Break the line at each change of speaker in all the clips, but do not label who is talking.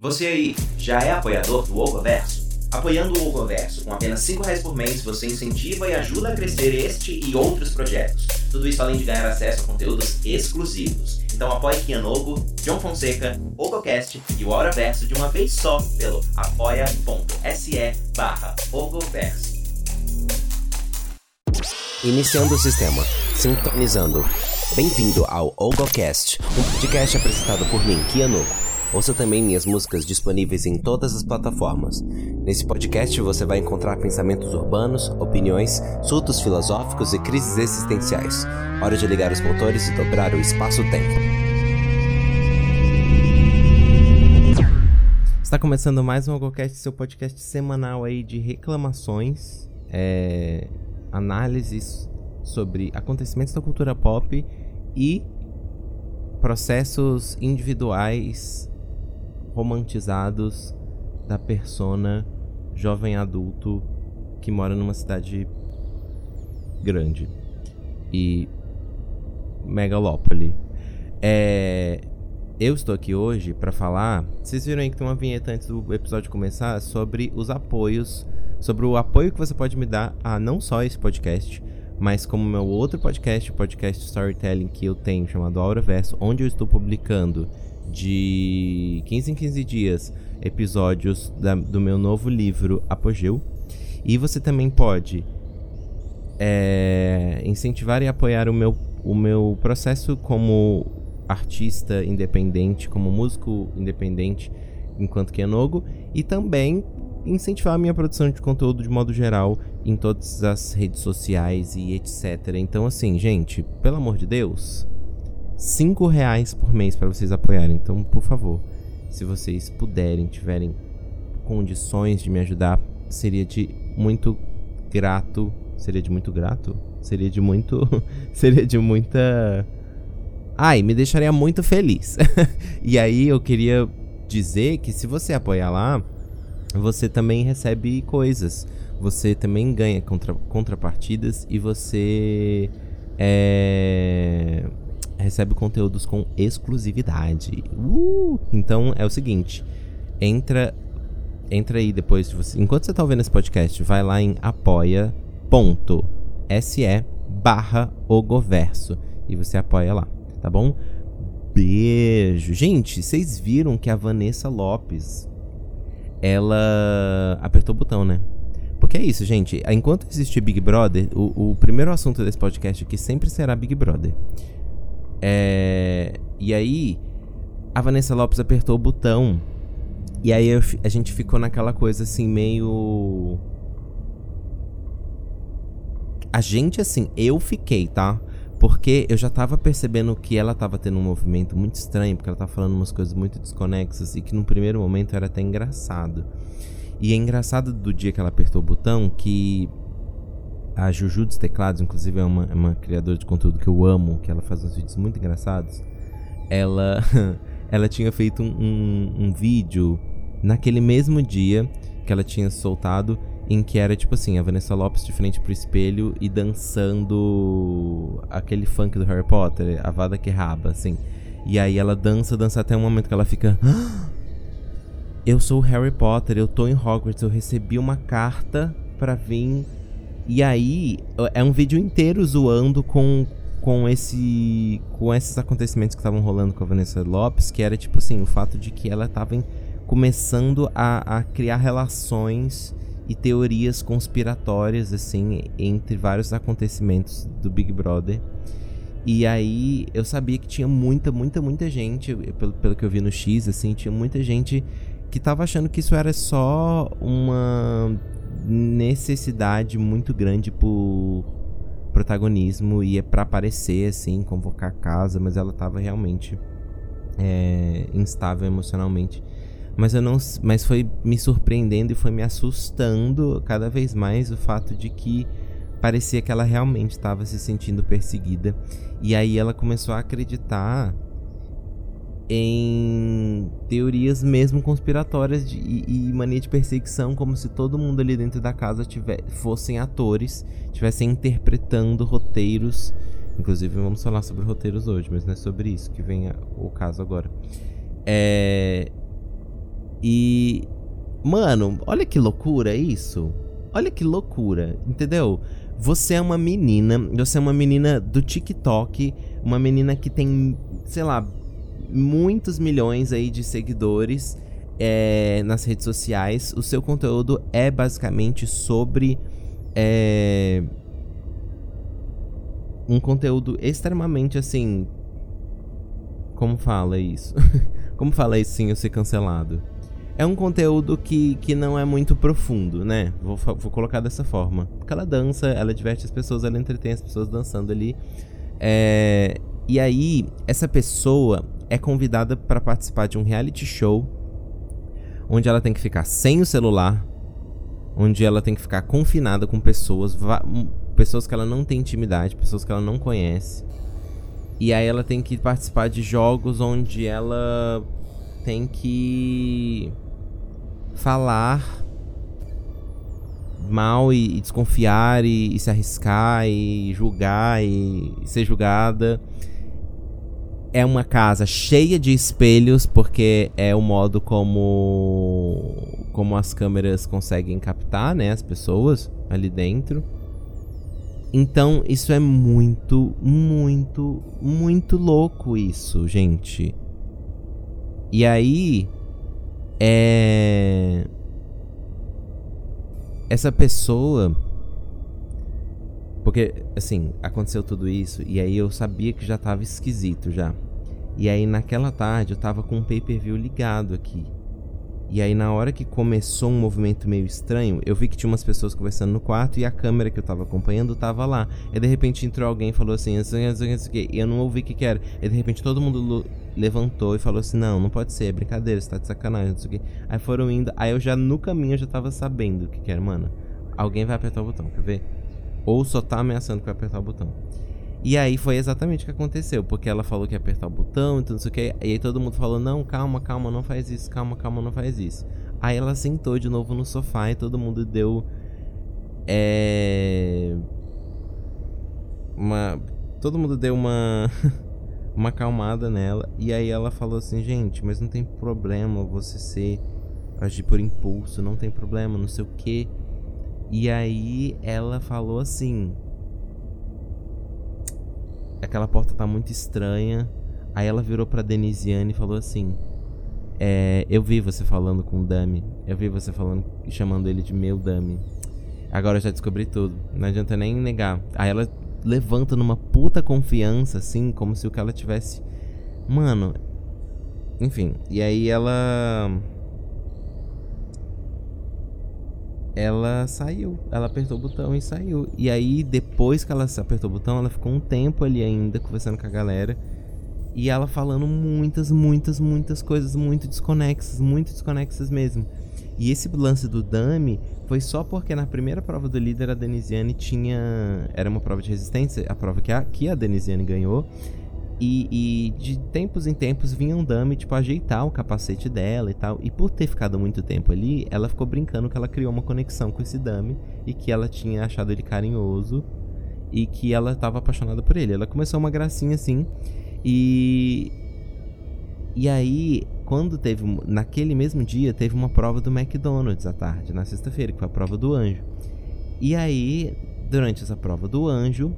Você aí já é apoiador do Ogoverso? Apoiando o Ogoverso com apenas 5 reais por mês, você incentiva e ajuda a crescer este e outros projetos. Tudo isso além de ganhar acesso a conteúdos exclusivos. Então apoie Kianogo, John Fonseca, Ogocast e o Auraverso de uma vez só pelo apoia.se barra Ogoverso.
Iniciando o sistema. Sintonizando. Bem-vindo ao Ogocast, um podcast apresentado por mim, Kianogo. Ouça também minhas músicas disponíveis em todas as plataformas. Nesse podcast você vai encontrar pensamentos urbanos, opiniões, surtos filosóficos e crises existenciais. Hora de ligar os motores e dobrar o espaço-tempo. Está começando mais um Ogocast, seu podcast semanal aí de reclamações, é, análises sobre acontecimentos da cultura pop e processos individuais romantizados da persona jovem adulto que mora numa cidade grande e megalópole. É, eu estou aqui hoje para falar. Vocês viram aí que tem uma vinheta antes do episódio começar sobre os apoios, sobre o apoio que você pode me dar a não só esse podcast, mas como meu outro podcast, o podcast Storytelling que eu tenho chamado Auraverso, onde eu estou publicando de 15 em 15 dias episódios da, do meu novo livro Apogeu. E você também pode é, incentivar e apoiar o meu, o meu processo como artista independente, como músico independente, enquanto que Enogo, e também incentivar a minha produção de conteúdo de modo geral em todas as redes sociais e etc. Então, assim, gente, pelo amor de Deus, 5 reais por mês para vocês apoiarem. Então, por favor, se vocês puderem, tiverem condições de me ajudar, seria de muito grato. Seria de muito grato? Seria de muito. seria de muita. Ai, me deixaria muito feliz. e aí eu queria dizer que se você apoiar lá, você também recebe coisas. Você também ganha contra, contrapartidas e você. É recebe conteúdos com exclusividade. Uh! Então é o seguinte, entra entra aí depois de você, enquanto você tá ouvindo esse podcast, vai lá em apoia.se barra ogoverso e você apoia lá, tá bom? Beijo. Gente, vocês viram que a Vanessa Lopes ela apertou o botão, né? Porque é isso, gente. Enquanto existir Big Brother, o, o primeiro assunto desse podcast aqui sempre será Big Brother. É, e aí, a Vanessa Lopes apertou o botão. E aí eu, a gente ficou naquela coisa assim, meio. A gente, assim, eu fiquei, tá? Porque eu já tava percebendo que ela tava tendo um movimento muito estranho, porque ela tava falando umas coisas muito desconexas e que no primeiro momento era até engraçado. E é engraçado do dia que ela apertou o botão que a Juju dos Teclados, inclusive é uma, é uma criadora de conteúdo que eu amo, que ela faz uns vídeos muito engraçados. Ela, ela tinha feito um, um, vídeo naquele mesmo dia que ela tinha soltado, em que era tipo assim, a Vanessa Lopes de frente pro espelho e dançando aquele funk do Harry Potter, a Vada que raba, assim. E aí ela dança, dança até um momento que ela fica. Ah, eu sou o Harry Potter, eu tô em Hogwarts, eu recebi uma carta para vir e aí, é um vídeo inteiro zoando com, com esse com esses acontecimentos que estavam rolando com a Vanessa Lopes, que era tipo assim, o fato de que ela estava começando a, a criar relações e teorias conspiratórias assim entre vários acontecimentos do Big Brother. E aí eu sabia que tinha muita, muita, muita gente, pelo, pelo que eu vi no X, assim, tinha muita gente que tava achando que isso era só uma necessidade muito grande por protagonismo e é para aparecer assim, convocar a casa, mas ela tava realmente é, instável emocionalmente. Mas eu não, mas foi me surpreendendo e foi me assustando cada vez mais o fato de que parecia que ela realmente estava se sentindo perseguida. E aí ela começou a acreditar em teorias mesmo conspiratórias de, e, e, mania de perseguição, como se todo mundo ali dentro da casa tiver, fossem atores, estivessem interpretando roteiros. Inclusive, vamos falar sobre roteiros hoje, mas não é sobre isso que vem a, o caso agora. É, E. Mano, olha que loucura isso. Olha que loucura, entendeu? Você é uma menina, você é uma menina do TikTok, uma menina que tem, sei lá, muitos milhões aí de seguidores é, nas redes sociais. O seu conteúdo é basicamente sobre é, um conteúdo extremamente assim. Como fala isso? como fala isso sem eu ser cancelado? É um conteúdo que, que não é muito profundo, né? Vou, vou colocar dessa forma. Porque ela dança, ela diverte as pessoas, ela entretém as pessoas dançando ali. É, e aí, essa pessoa é convidada para participar de um reality show onde ela tem que ficar sem o celular, onde ela tem que ficar confinada com pessoas, pessoas que ela não tem intimidade, pessoas que ela não conhece. E aí ela tem que participar de jogos onde ela tem que falar mal e, e desconfiar e, e, se arriscar e julgar e, e ser julgada é uma casa cheia de espelhos, porque é o modo como como as câmeras conseguem captar, né, as pessoas ali dentro. Então, isso é muito, muito, muito louco isso, gente. E aí é essa pessoa porque, assim, aconteceu tudo isso e aí eu sabia que já tava esquisito já. E aí naquela tarde eu tava com um pay-per-view ligado aqui. E aí na hora que começou um movimento meio estranho, eu vi que tinha umas pessoas conversando no quarto e a câmera que eu tava acompanhando tava lá. E de repente entrou alguém e falou assim, e eu não ouvi o que, que era. E de repente todo mundo levantou e falou assim, não, não pode ser, é brincadeira, você tá de sacanagem, não sei o que. Aí foram indo, aí eu já no caminho eu já tava sabendo o que, que era, mano. Alguém vai apertar o botão, quer ver? Ou só tá ameaçando que vai apertar o botão. E aí foi exatamente o que aconteceu, porque ela falou que ia apertar o botão, então não sei o que. E aí todo mundo falou: "Não, calma, calma, não faz isso, calma, calma, não faz isso". Aí ela sentou de novo no sofá e todo mundo deu é uma todo mundo deu uma uma acalmada nela e aí ela falou assim: "Gente, mas não tem problema você ser agir por impulso, não tem problema, não sei o que". E aí ela falou assim: Aquela porta tá muito estranha. Aí ela virou pra Denisiane e falou assim: é, Eu vi você falando com o Dami. Eu vi você falando e chamando ele de meu Dami. Agora eu já descobri tudo. Não adianta nem negar. Aí ela levanta numa puta confiança, assim, como se o que ela tivesse. Mano. Enfim. E aí ela ela saiu. Ela apertou o botão e saiu. E aí, depois que ela apertou o botão, ela ficou um tempo ali ainda conversando com a galera. E ela falando muitas, muitas, muitas coisas muito desconexas, muito desconexas mesmo. E esse lance do Dami foi só porque na primeira prova do líder a Denisiane tinha. Era uma prova de resistência, a prova que a, que a Denisiane ganhou. E, e, de tempos em tempos vinha um dummy, tipo, ajeitar o capacete dela e tal. E por ter ficado muito tempo ali, ela ficou brincando que ela criou uma conexão com esse dummy e que ela tinha achado ele carinhoso e que ela estava apaixonada por ele. Ela começou uma gracinha assim. E. E aí, quando teve. Naquele mesmo dia, teve uma prova do McDonald's à tarde, na sexta-feira, que foi a prova do anjo. E aí, durante essa prova do anjo,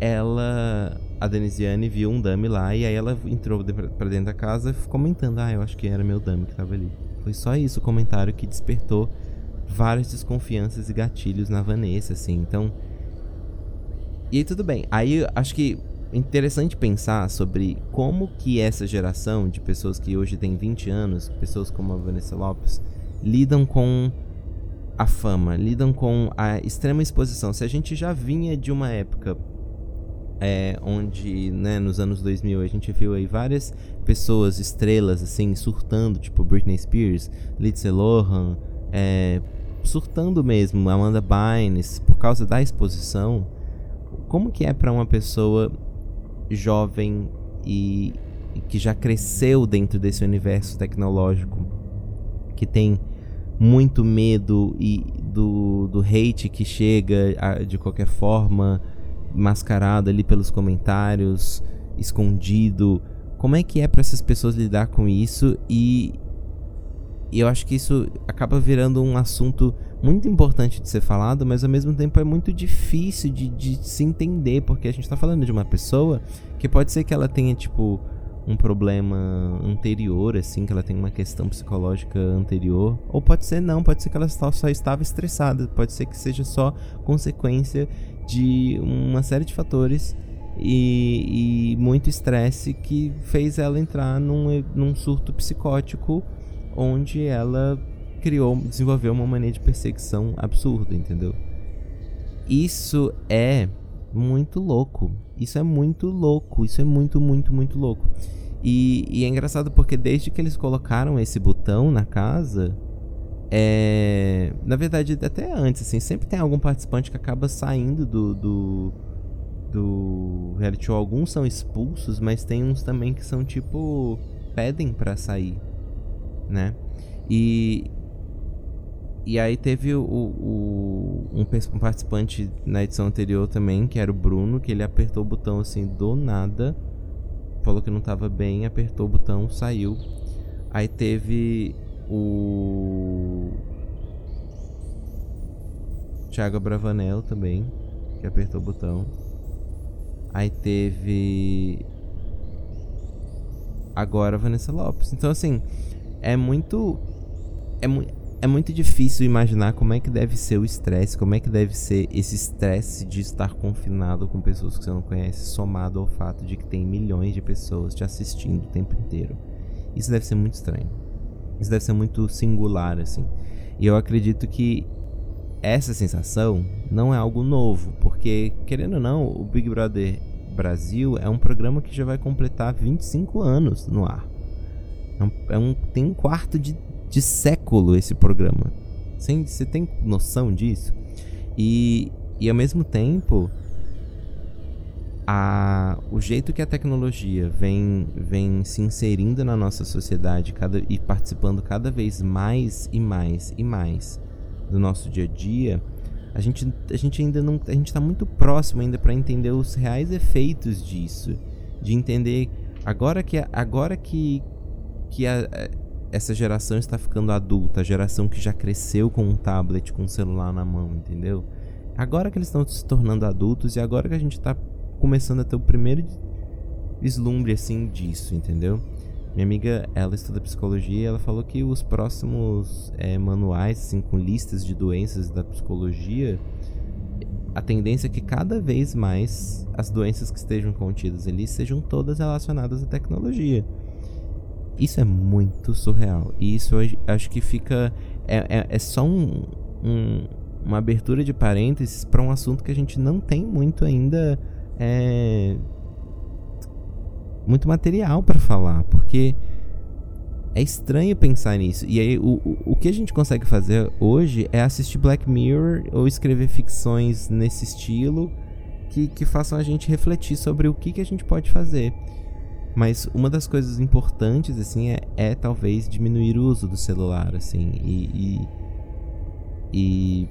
ela a Denisiane viu um dummy lá e aí ela entrou para dentro da casa comentando: Ah, eu acho que era meu dummy que tava ali. Foi só isso o comentário que despertou várias desconfianças e gatilhos na Vanessa, assim. Então. E aí tudo bem. Aí acho que interessante pensar sobre como que essa geração de pessoas que hoje tem 20 anos, pessoas como a Vanessa Lopes, lidam com a fama, lidam com a extrema exposição. Se a gente já vinha de uma época é, onde, né, nos anos 2000 a gente viu aí várias pessoas, estrelas, assim, surtando, tipo Britney Spears, Lindsay Lohan, é, surtando mesmo, Amanda Bynes, por causa da exposição. Como que é para uma pessoa jovem e, que já cresceu dentro desse universo tecnológico, que tem muito medo e do, do hate que chega a, de qualquer forma, mascarado ali pelos comentários, escondido. Como é que é para essas pessoas lidar com isso e eu acho que isso acaba virando um assunto muito importante de ser falado, mas ao mesmo tempo é muito difícil de, de se entender, porque a gente tá falando de uma pessoa que pode ser que ela tenha, tipo, um problema anterior, assim, que ela tem uma questão psicológica anterior. Ou pode ser não, pode ser que ela só estava estressada, pode ser que seja só consequência de uma série de fatores e, e muito estresse que fez ela entrar num, num surto psicótico onde ela criou, desenvolveu uma mania de perseguição absurda, entendeu? Isso é muito louco. Isso é muito louco. Isso é muito, muito, muito louco. E, e, é engraçado porque desde que eles colocaram esse botão na casa, é. Na verdade, até antes, assim, sempre tem algum participante que acaba saindo do. do, do reality show. Alguns são expulsos, mas tem uns também que são tipo. pedem para sair, né? E, e aí teve o, o um, um, participante na edição anterior também, que era o Bruno, que ele apertou o botão assim do nada. Falou que não tava bem, apertou o botão, saiu. Aí teve o. Thiago Bravanel também, que apertou o botão. Aí teve. Agora Vanessa Lopes. Então, assim, é muito. É muito é muito difícil imaginar como é que deve ser o estresse, como é que deve ser esse estresse de estar confinado com pessoas que você não conhece, somado ao fato de que tem milhões de pessoas te assistindo o tempo inteiro. Isso deve ser muito estranho. Isso deve ser muito singular, assim. E eu acredito que essa sensação não é algo novo, porque, querendo ou não, o Big Brother Brasil é um programa que já vai completar 25 anos no ar. É um, é um tem um quarto de de século esse programa. Você tem noção disso? E, e ao mesmo tempo, a, o jeito que a tecnologia vem, vem se inserindo na nossa sociedade cada, e participando cada vez mais e mais e mais do nosso dia a dia, a gente, a gente ainda não. A gente está muito próximo ainda para entender os reais efeitos disso. De entender agora que, agora que, que a, essa geração está ficando adulta, a geração que já cresceu com um tablet, com um celular na mão, entendeu? Agora que eles estão se tornando adultos e agora que a gente está começando a ter o primeiro vislumbre assim disso, entendeu? Minha amiga, ela estuda psicologia, ela falou que os próximos é, manuais, assim, com listas de doenças da psicologia, a tendência é que cada vez mais as doenças que estejam contidas ali sejam todas relacionadas à tecnologia. Isso é muito surreal. E isso acho que fica. É, é, é só um, um, uma abertura de parênteses para um assunto que a gente não tem muito ainda. É, muito material para falar. Porque é estranho pensar nisso. E aí, o, o, que a gente consegue fazer hoje é assistir Black Mirror ou escrever ficções nesse estilo que, que façam a gente refletir sobre o que, que a gente pode fazer. Mas uma das coisas importantes, assim, é, é talvez diminuir o uso do celular, assim, e, e, e,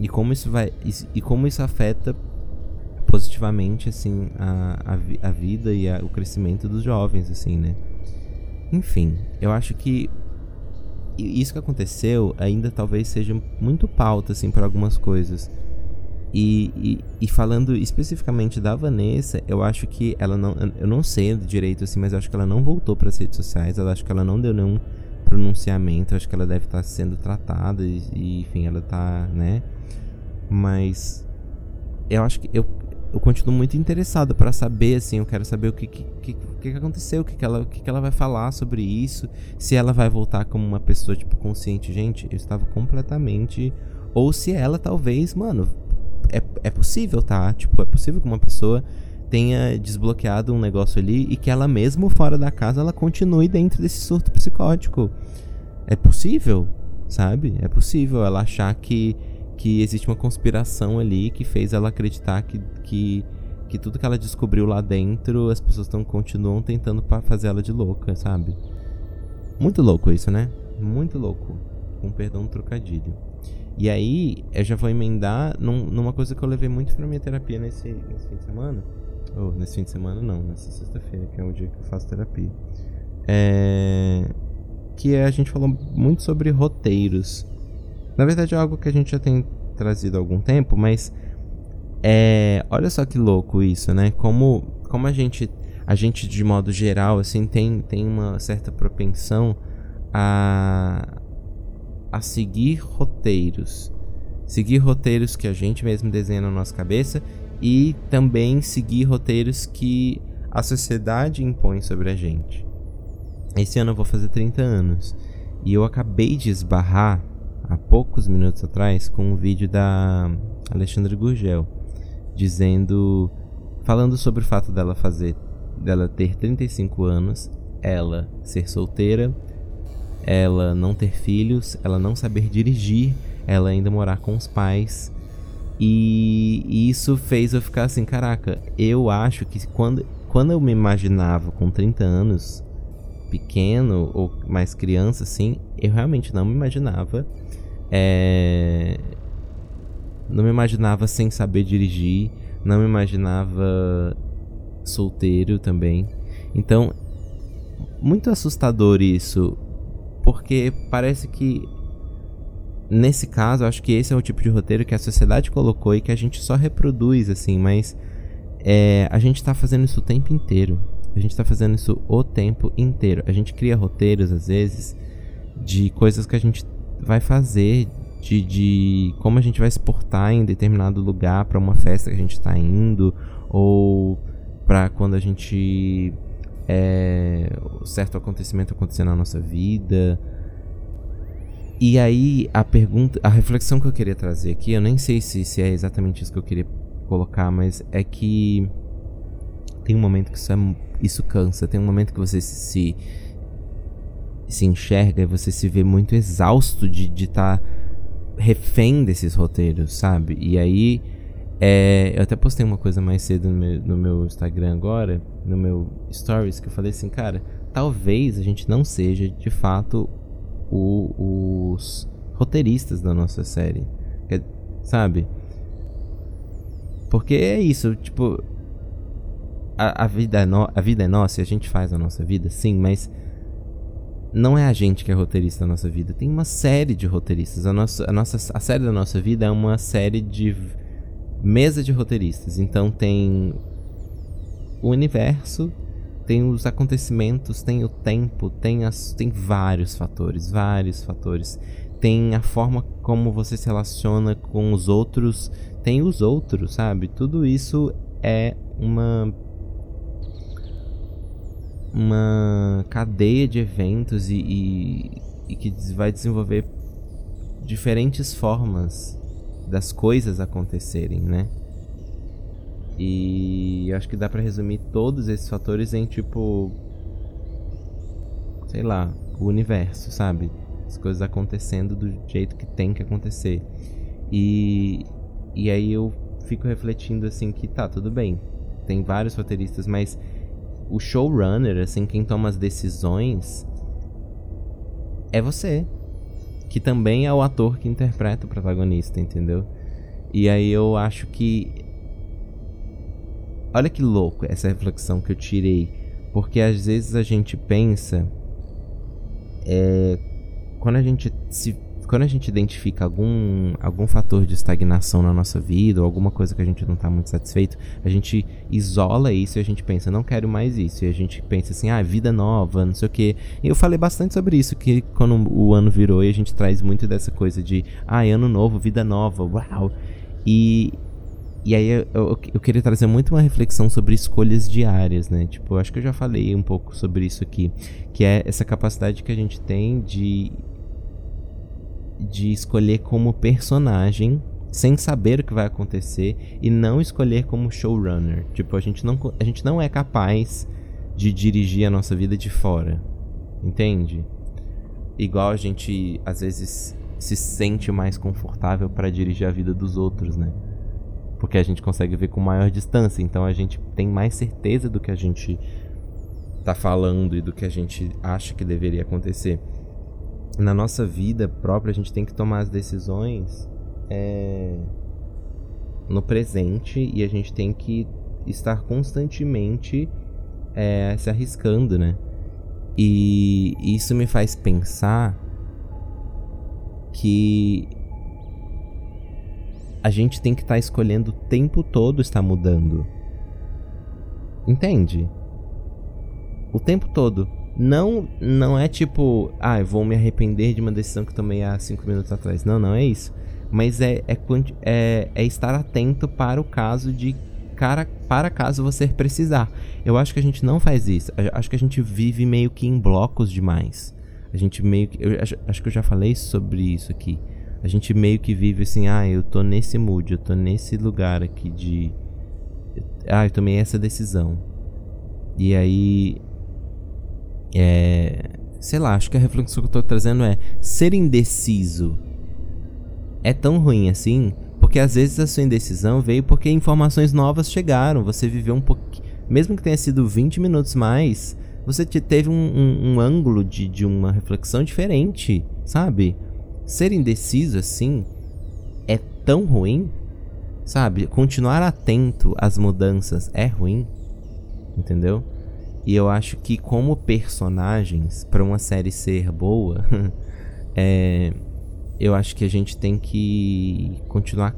e como isso vai, e, e, como isso afeta positivamente, assim, a, a, a vida e a, o crescimento dos jovens, assim, né? Enfim, eu acho que isso que aconteceu ainda talvez seja muito pauta, assim, para algumas coisas. E, e, e, falando especificamente da Vanessa, eu acho que ela não. Eu não sei direito assim, mas eu acho que ela não voltou para as redes sociais. Eu acho que ela não deu nenhum pronunciamento. Eu acho que ela deve estar tá sendo tratada. E, e, enfim, ela tá, né? Mas. Eu acho que. Eu, eu continuo muito interessado para saber, assim. Eu quero saber o que, que, que, que aconteceu, o que, que, ela, o que, que ela vai falar sobre isso. Se ela vai voltar como uma pessoa, tipo, consciente. Gente, eu estava completamente. Ou se ela talvez, mano, é, é possível, tá? Tipo, é possível que uma pessoa tenha desbloqueado um negócio ali e que ela mesmo fora da casa ela continue dentro desse surto psicótico. É possível, sabe? É possível ela achar que, que existe uma conspiração ali que fez ela acreditar que, que, que tudo que ela descobriu lá dentro as pessoas estão continuam tentando fazer ela de louca, sabe? Muito louco isso, né? Muito louco. Com perdão, trocadilho. E aí, eu já vou emendar num, numa coisa que eu levei muito pra minha terapia nesse, nesse fim de semana. Ou, oh, nesse fim de semana não, nessa sexta-feira, que é o dia que eu faço terapia. É... que a gente falou muito sobre roteiros. Na verdade é algo que a gente já tem trazido há algum tempo, mas é, olha só que louco isso, né? Como, como a gente a gente de modo geral assim tem, tem uma certa propensão a a seguir roteiros. Seguir roteiros que a gente mesmo desenha na nossa cabeça e também seguir roteiros que a sociedade impõe sobre a gente. Esse ano eu vou fazer 30 anos e eu acabei de esbarrar há poucos minutos atrás com um vídeo da Alexandre Gurgel dizendo falando sobre o fato dela fazer dela ter 35 anos, ela ser solteira, ela não ter filhos, ela não saber dirigir, ela ainda morar com os pais. E, e isso fez eu ficar assim, caraca, eu acho que quando, quando eu me imaginava com 30 anos, pequeno ou mais criança, assim, eu realmente não me imaginava. É... Não me imaginava sem saber dirigir, não me imaginava solteiro também. Então, muito assustador isso, porque parece que nesse caso, acho que esse é o tipo de roteiro que a sociedade colocou e que a gente só reproduz assim, mas é, a gente tá fazendo isso o tempo inteiro. A gente tá fazendo isso o tempo inteiro. A gente cria roteiros às vezes de coisas que a gente vai fazer, de, de como a gente vai se portar em determinado lugar para uma festa que a gente tá indo, ou para quando a gente é, certo acontecimento acontecer na nossa vida. E aí a pergunta, a reflexão que eu queria trazer aqui, eu nem sei se, se é exatamente isso que eu queria colocar, mas é que tem um momento que isso, é, isso cansa, tem um momento que você se, se enxerga e você se vê muito exausto de estar tá refém desses roteiros, sabe? E aí é, eu até postei uma coisa mais cedo no meu, no meu, Instagram agora, no meu Stories, que eu falei assim, cara, talvez a gente não seja de fato o, os roteiristas da nossa série. sabe? Porque é isso, tipo. A, a, vida é no, a vida é nossa e a gente faz a nossa vida, sim, mas não é a gente que é roteirista da nossa vida. Tem uma série de roteiristas. A, nossa, a, nossa, a série da nossa vida é uma série de mesa de roteiristas. Então tem o universo, tem os acontecimentos, tem o tempo, tem, as, tem vários fatores, vários fatores. Tem a forma como você se relaciona com os outros, tem os outros, sabe? Tudo isso é uma uma cadeia de eventos e, e, e que vai desenvolver diferentes formas das coisas acontecerem, né? E acho que dá para resumir todos esses fatores em tipo sei lá, o universo, sabe? As coisas acontecendo do jeito que tem que acontecer. E e aí eu fico refletindo assim que tá, tudo bem. Tem vários roteiristas, mas o showrunner, assim, quem toma as decisões é você que também é o ator que interpreta o protagonista, entendeu? E aí eu acho que. Olha que louco essa reflexão que eu tirei. Porque às vezes a gente pensa. É, quando a gente se quando a gente identifica algum, algum fator de estagnação na nossa vida, ou alguma coisa que a gente não está muito satisfeito, a gente isola isso e a gente pensa, não quero mais isso. E a gente pensa assim, ah, vida nova, não sei o quê. E eu falei bastante sobre isso, que quando o ano virou e a gente traz muito dessa coisa de, ah, ano novo, vida nova, uau. E, e aí eu, eu, eu, queria trazer muito uma reflexão sobre escolhas diárias, né? Tipo, eu acho que eu já falei um pouco sobre isso aqui, que é essa capacidade que a gente tem de de escolher como personagem sem saber o que vai acontecer e não escolher como showrunner. Tipo, a gente não, a gente não é capaz de dirigir a nossa vida de fora. Entende? Igual a gente às vezes se sente mais confortável para dirigir a vida dos outros, né? Porque a gente consegue ver com maior distância, então a gente tem mais certeza do que a gente tá falando e do que a gente acha que deveria acontecer na nossa vida própria a gente tem que tomar as decisões é, no presente e a gente tem que estar constantemente é, se arriscando, né? E isso me faz pensar que a gente tem que estar tá escolhendo o tempo todo estar mudando. Entende? O tempo todo. Não, não é tipo, ah, eu vou me arrepender de uma decisão que tomei há cinco minutos atrás. Não, não é isso. Mas é, é, é, é estar atento para o caso de cara, para caso você precisar. Eu acho que a gente não faz isso. Eu acho que a gente vive meio que em blocos demais. A gente meio que. Eu acho, acho que eu já falei sobre isso aqui. A gente meio que vive assim, ah, eu tô nesse mood, eu tô nesse lugar aqui de. Ah, eu tomei essa decisão. E aí é, sei lá, acho que a reflexão que eu tô trazendo é ser indeciso é tão ruim assim, porque às vezes a sua indecisão veio porque informações novas chegaram, você viveu um pouquinho, mesmo que tenha sido 20 minutos mais, você teve um, um, um ângulo de, de uma reflexão diferente, sabe? Ser indeciso assim é tão ruim, sabe? Continuar atento às mudanças é ruim, entendeu? E eu acho que como personagens, para uma série ser boa, é, eu acho que a gente tem que continuar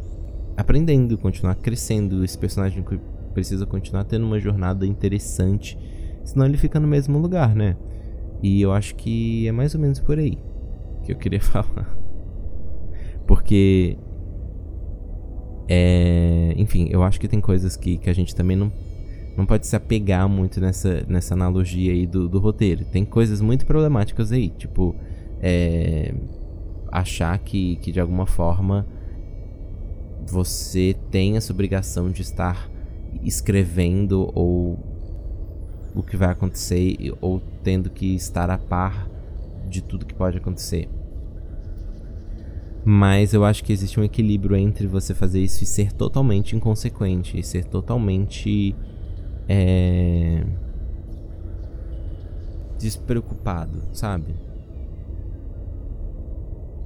aprendendo, continuar crescendo. Esse personagem precisa continuar tendo uma jornada interessante, senão ele fica no mesmo lugar, né? E eu acho que é mais ou menos por aí que eu queria falar. Porque é, enfim, eu acho que tem coisas que, que a gente também não não pode se apegar muito nessa, nessa analogia aí do, do roteiro. Tem coisas muito problemáticas aí, tipo, é, achar que, que de alguma forma você tem essa obrigação de estar escrevendo ou o que vai acontecer ou tendo que estar a par de tudo que pode acontecer. Mas eu acho que existe um equilíbrio entre você fazer isso e ser totalmente inconsequente, e ser totalmente é, despreocupado, sabe?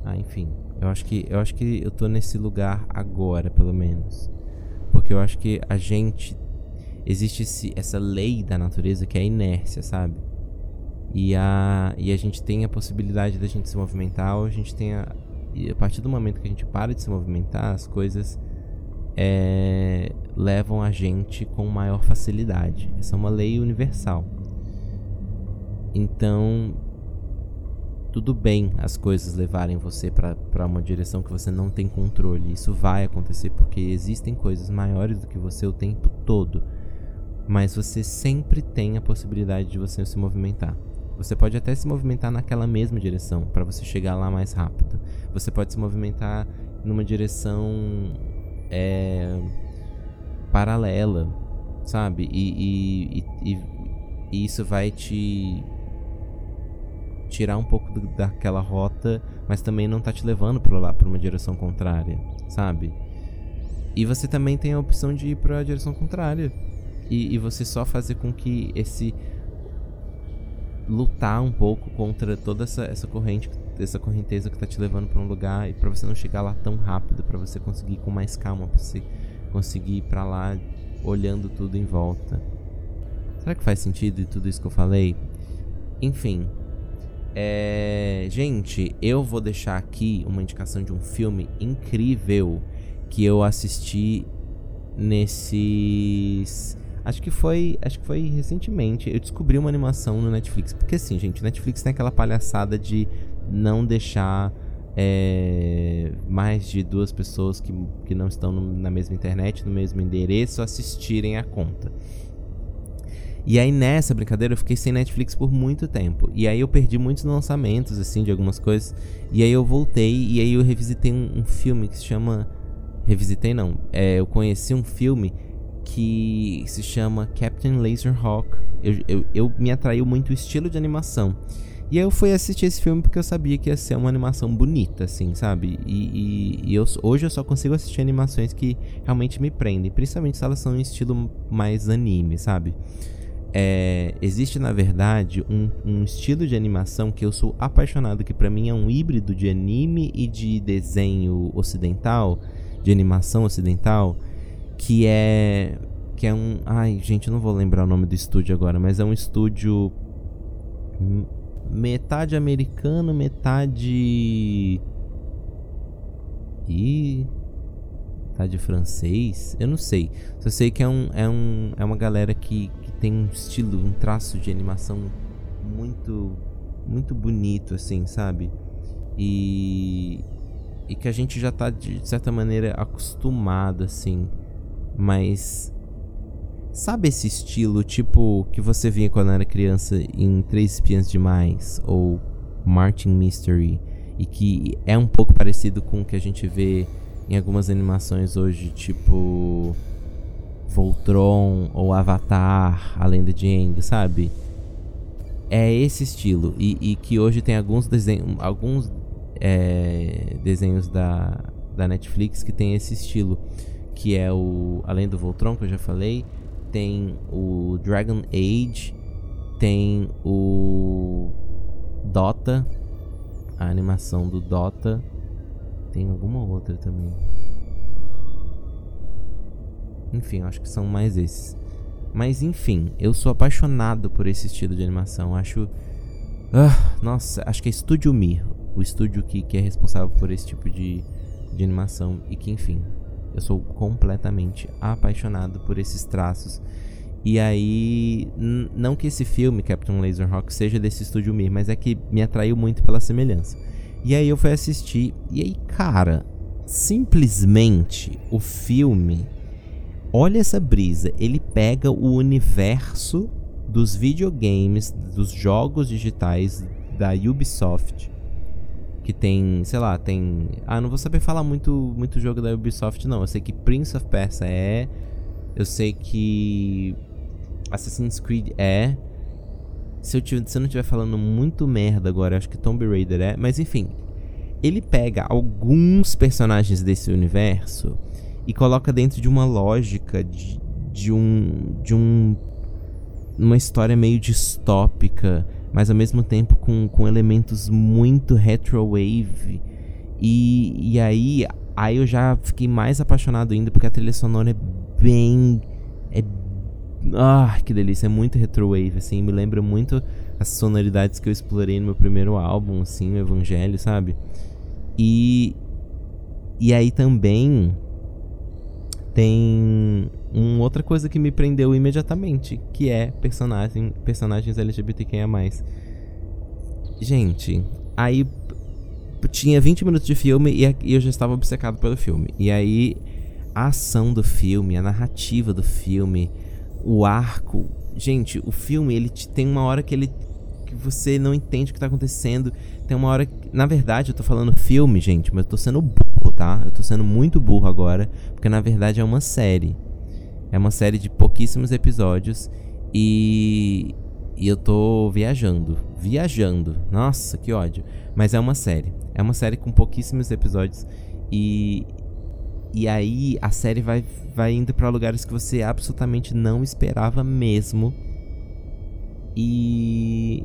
Ah, enfim, eu acho que eu acho que eu tô nesse lugar agora, pelo menos, porque eu acho que a gente existe esse, essa lei da natureza que é a inércia, sabe? E a e a gente tem a possibilidade da gente se movimentar, ou a gente tem a e a partir do momento que a gente para de se movimentar, as coisas é, levam a gente com maior facilidade. Essa é uma lei universal. Então, tudo bem as coisas levarem você para uma direção que você não tem controle. Isso vai acontecer porque existem coisas maiores do que você o tempo todo. Mas você sempre tem a possibilidade de você se movimentar. Você pode até se movimentar naquela mesma direção para você chegar lá mais rápido. Você pode se movimentar numa direção é, paralela, sabe? E, e, e, e, isso vai te tirar um pouco do, daquela rota, mas também não tá te levando para lá para uma direção contrária, sabe? E você também tem a opção de ir para a direção contrária e, e você só fazer com que esse lutar um pouco contra toda essa, essa corrente essa correnteza que tá te levando para um lugar e para você não chegar lá tão rápido, para você conseguir ir com mais calma, para você conseguir ir para lá olhando tudo em volta. Será que faz sentido tudo isso que eu falei? Enfim, é... gente, eu vou deixar aqui uma indicação de um filme incrível que eu assisti nesses Acho que foi, acho que foi recentemente. Eu descobri uma animação no Netflix, porque assim, gente, Netflix tem aquela palhaçada de não deixar é, mais de duas pessoas que, que não estão no, na mesma internet, no mesmo endereço, assistirem a conta. E aí nessa brincadeira eu fiquei sem Netflix por muito tempo. E aí eu perdi muitos lançamentos, assim, de algumas coisas. E aí eu voltei e aí eu revisitei um, um filme que se chama. Revisitei não. É, eu conheci um filme que se chama Captain Laserhawk. Eu, eu, eu me atraiu muito o estilo de animação. E aí eu fui assistir esse filme porque eu sabia que ia ser uma animação bonita, assim, sabe? E, e, e eu, hoje eu só consigo assistir animações que realmente me prendem, principalmente se elas são em estilo mais anime, sabe? É, existe na verdade um, um, estilo de animação que eu sou apaixonado, que para mim é um híbrido de anime e de desenho ocidental, de animação ocidental, que é que é um, ai gente, eu não vou lembrar o nome do estúdio agora, mas é um estúdio metade americano, metade. E. Metade francês? Eu não sei. Só sei que é, um, é, um, é uma galera que, que tem um estilo, um traço de animação muito. Muito bonito, assim, sabe? E. E que a gente já tá, de certa maneira, acostumado, assim. Mas Sabe esse estilo, tipo, que você via quando era criança em Três Espiãs Demais ou Martin Mystery e que é um pouco parecido com o que a gente vê em algumas animações hoje, tipo Voltron ou Avatar, a lenda de Aang, sabe? É esse estilo e, e que hoje tem alguns desenhos, alguns é, desenhos da, da Netflix que tem esse estilo, que é o além do Voltron que eu já falei, tem o Dragon Age, tem o Dota, a animação do Dota, tem alguma outra também. Enfim, acho que são mais esses. Mas enfim, eu sou apaixonado por esse estilo de animação. Acho. Ah, nossa, acho que é Studio Mir, o estúdio que, que é responsável por esse tipo de, de animação. E que, enfim, eu sou completamente apaixonado por esses traços. E aí, não que esse filme, Captain Laserhawk, seja desse estúdio Mir, mas é que me atraiu muito pela semelhança. E aí eu fui assistir, e aí, cara, simplesmente o filme. Olha essa brisa, ele pega o universo dos videogames, dos jogos digitais da Ubisoft que tem, sei lá, tem. Ah, não vou saber falar muito muito jogo da Ubisoft não. Eu sei que Prince of Persia é, eu sei que Assassin's Creed é. Se eu, tiver, se eu não estiver falando muito merda agora, acho que Tomb Raider é, mas enfim, ele pega alguns personagens desse universo e coloca dentro de uma lógica de, de um de um uma história meio distópica mas ao mesmo tempo com, com elementos muito retrowave. E, e aí, aí eu já fiquei mais apaixonado ainda porque a trilha sonora é bem. É. Ah, que delícia! É muito retrowave, assim. Me lembra muito as sonoridades que eu explorei no meu primeiro álbum, assim, o Evangelho, sabe? E. E aí também tem uma outra coisa que me prendeu imediatamente, que é personagem, personagens LGBTQIA+. Gente, aí tinha 20 minutos de filme e eu já estava obcecado pelo filme. E aí a ação do filme, a narrativa do filme, o arco, gente, o filme ele tem uma hora que ele que você não entende o que está acontecendo. Tem uma hora. Na verdade, eu tô falando filme, gente, mas eu tô sendo burro, tá? Eu tô sendo muito burro agora, porque na verdade é uma série. É uma série de pouquíssimos episódios e. E eu tô viajando. Viajando. Nossa, que ódio. Mas é uma série. É uma série com pouquíssimos episódios. E. E aí a série vai, vai indo para lugares que você absolutamente não esperava mesmo. E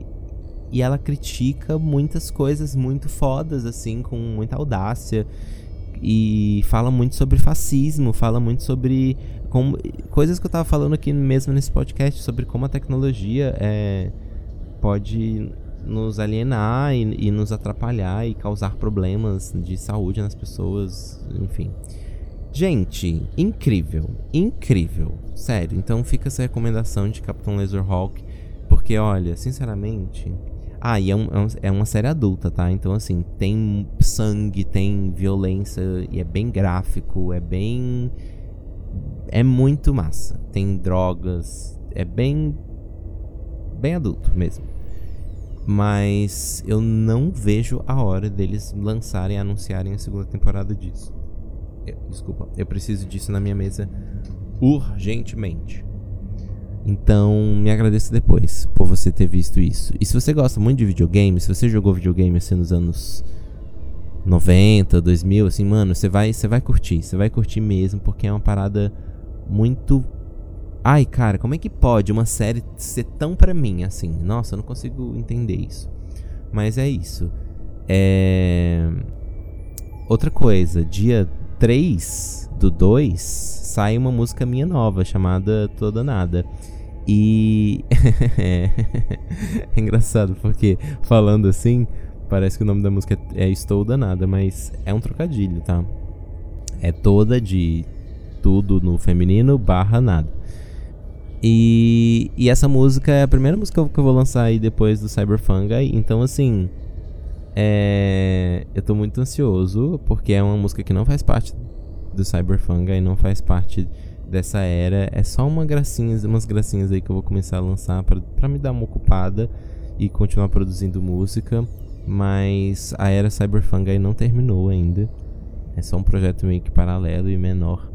e ela critica muitas coisas muito fodas, assim, com muita audácia. E fala muito sobre fascismo, fala muito sobre. Como, coisas que eu tava falando aqui mesmo nesse podcast, sobre como a tecnologia é, pode nos alienar e, e nos atrapalhar e causar problemas de saúde nas pessoas, enfim. Gente, incrível, incrível, sério. Então fica essa recomendação de Capitão Laserhawk, porque olha, sinceramente, ah, e é, um, é, é uma série adulta, tá? Então, assim, tem sangue, tem violência, e é bem gráfico, é bem. É muito massa. Tem drogas, é bem. bem adulto mesmo. Mas eu não vejo a hora deles lançarem anunciarem a segunda temporada disso. Eu, desculpa, eu preciso disso na minha mesa urgentemente. Então, me agradeça depois por você ter visto isso. E se você gosta muito de videogame, se você jogou videogame assim nos anos 90, 2000, assim, mano, você vai, você vai curtir, você vai curtir mesmo, porque é uma parada muito Ai, cara, como é que pode uma série ser tão para mim assim? Nossa, eu não consigo entender isso. Mas é isso. É Outra coisa, dia 3 do 2 sai uma música minha nova chamada Toda Nada. E. é engraçado, porque falando assim, parece que o nome da música é Estou Danada, mas é um trocadilho, tá? É toda de tudo no feminino barra nada. E, e essa música é a primeira música que eu vou lançar aí depois do Cyberfungi. Então, assim. É, eu tô muito ansioso, porque é uma música que não faz parte do Cyberfungi, não faz parte dessa era. É só uma gracinha, umas gracinhas aí que eu vou começar a lançar para me dar uma ocupada e continuar produzindo música. Mas a era Cyberfungi não terminou ainda. É só um projeto meio que paralelo e menor.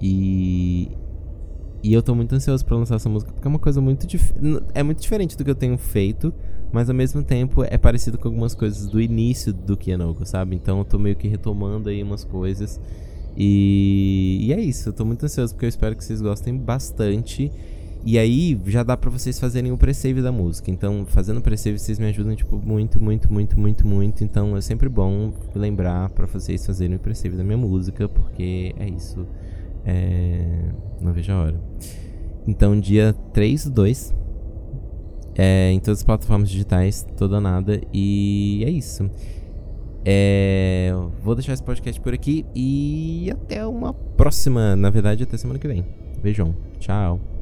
E, e eu tô muito ansioso para lançar essa música porque é uma coisa muito é muito diferente do que eu tenho feito, mas ao mesmo tempo é parecido com algumas coisas do início do Kianogo, sabe? Então eu tô meio que retomando aí umas coisas. E, e é isso, eu tô muito ansioso porque eu espero que vocês gostem bastante. E aí já dá para vocês fazerem o pre-save da música. Então, fazendo o pre-save vocês me ajudam tipo muito, muito, muito, muito, muito. Então, é sempre bom lembrar para vocês fazerem o pre-save da minha música, porque é isso. É... Não vejo a hora. Então, dia 3 do 2. É, em todas as plataformas digitais, toda nada. E é isso. É, vou deixar esse podcast por aqui e até uma próxima. Na verdade, até semana que vem. Beijão. Tchau.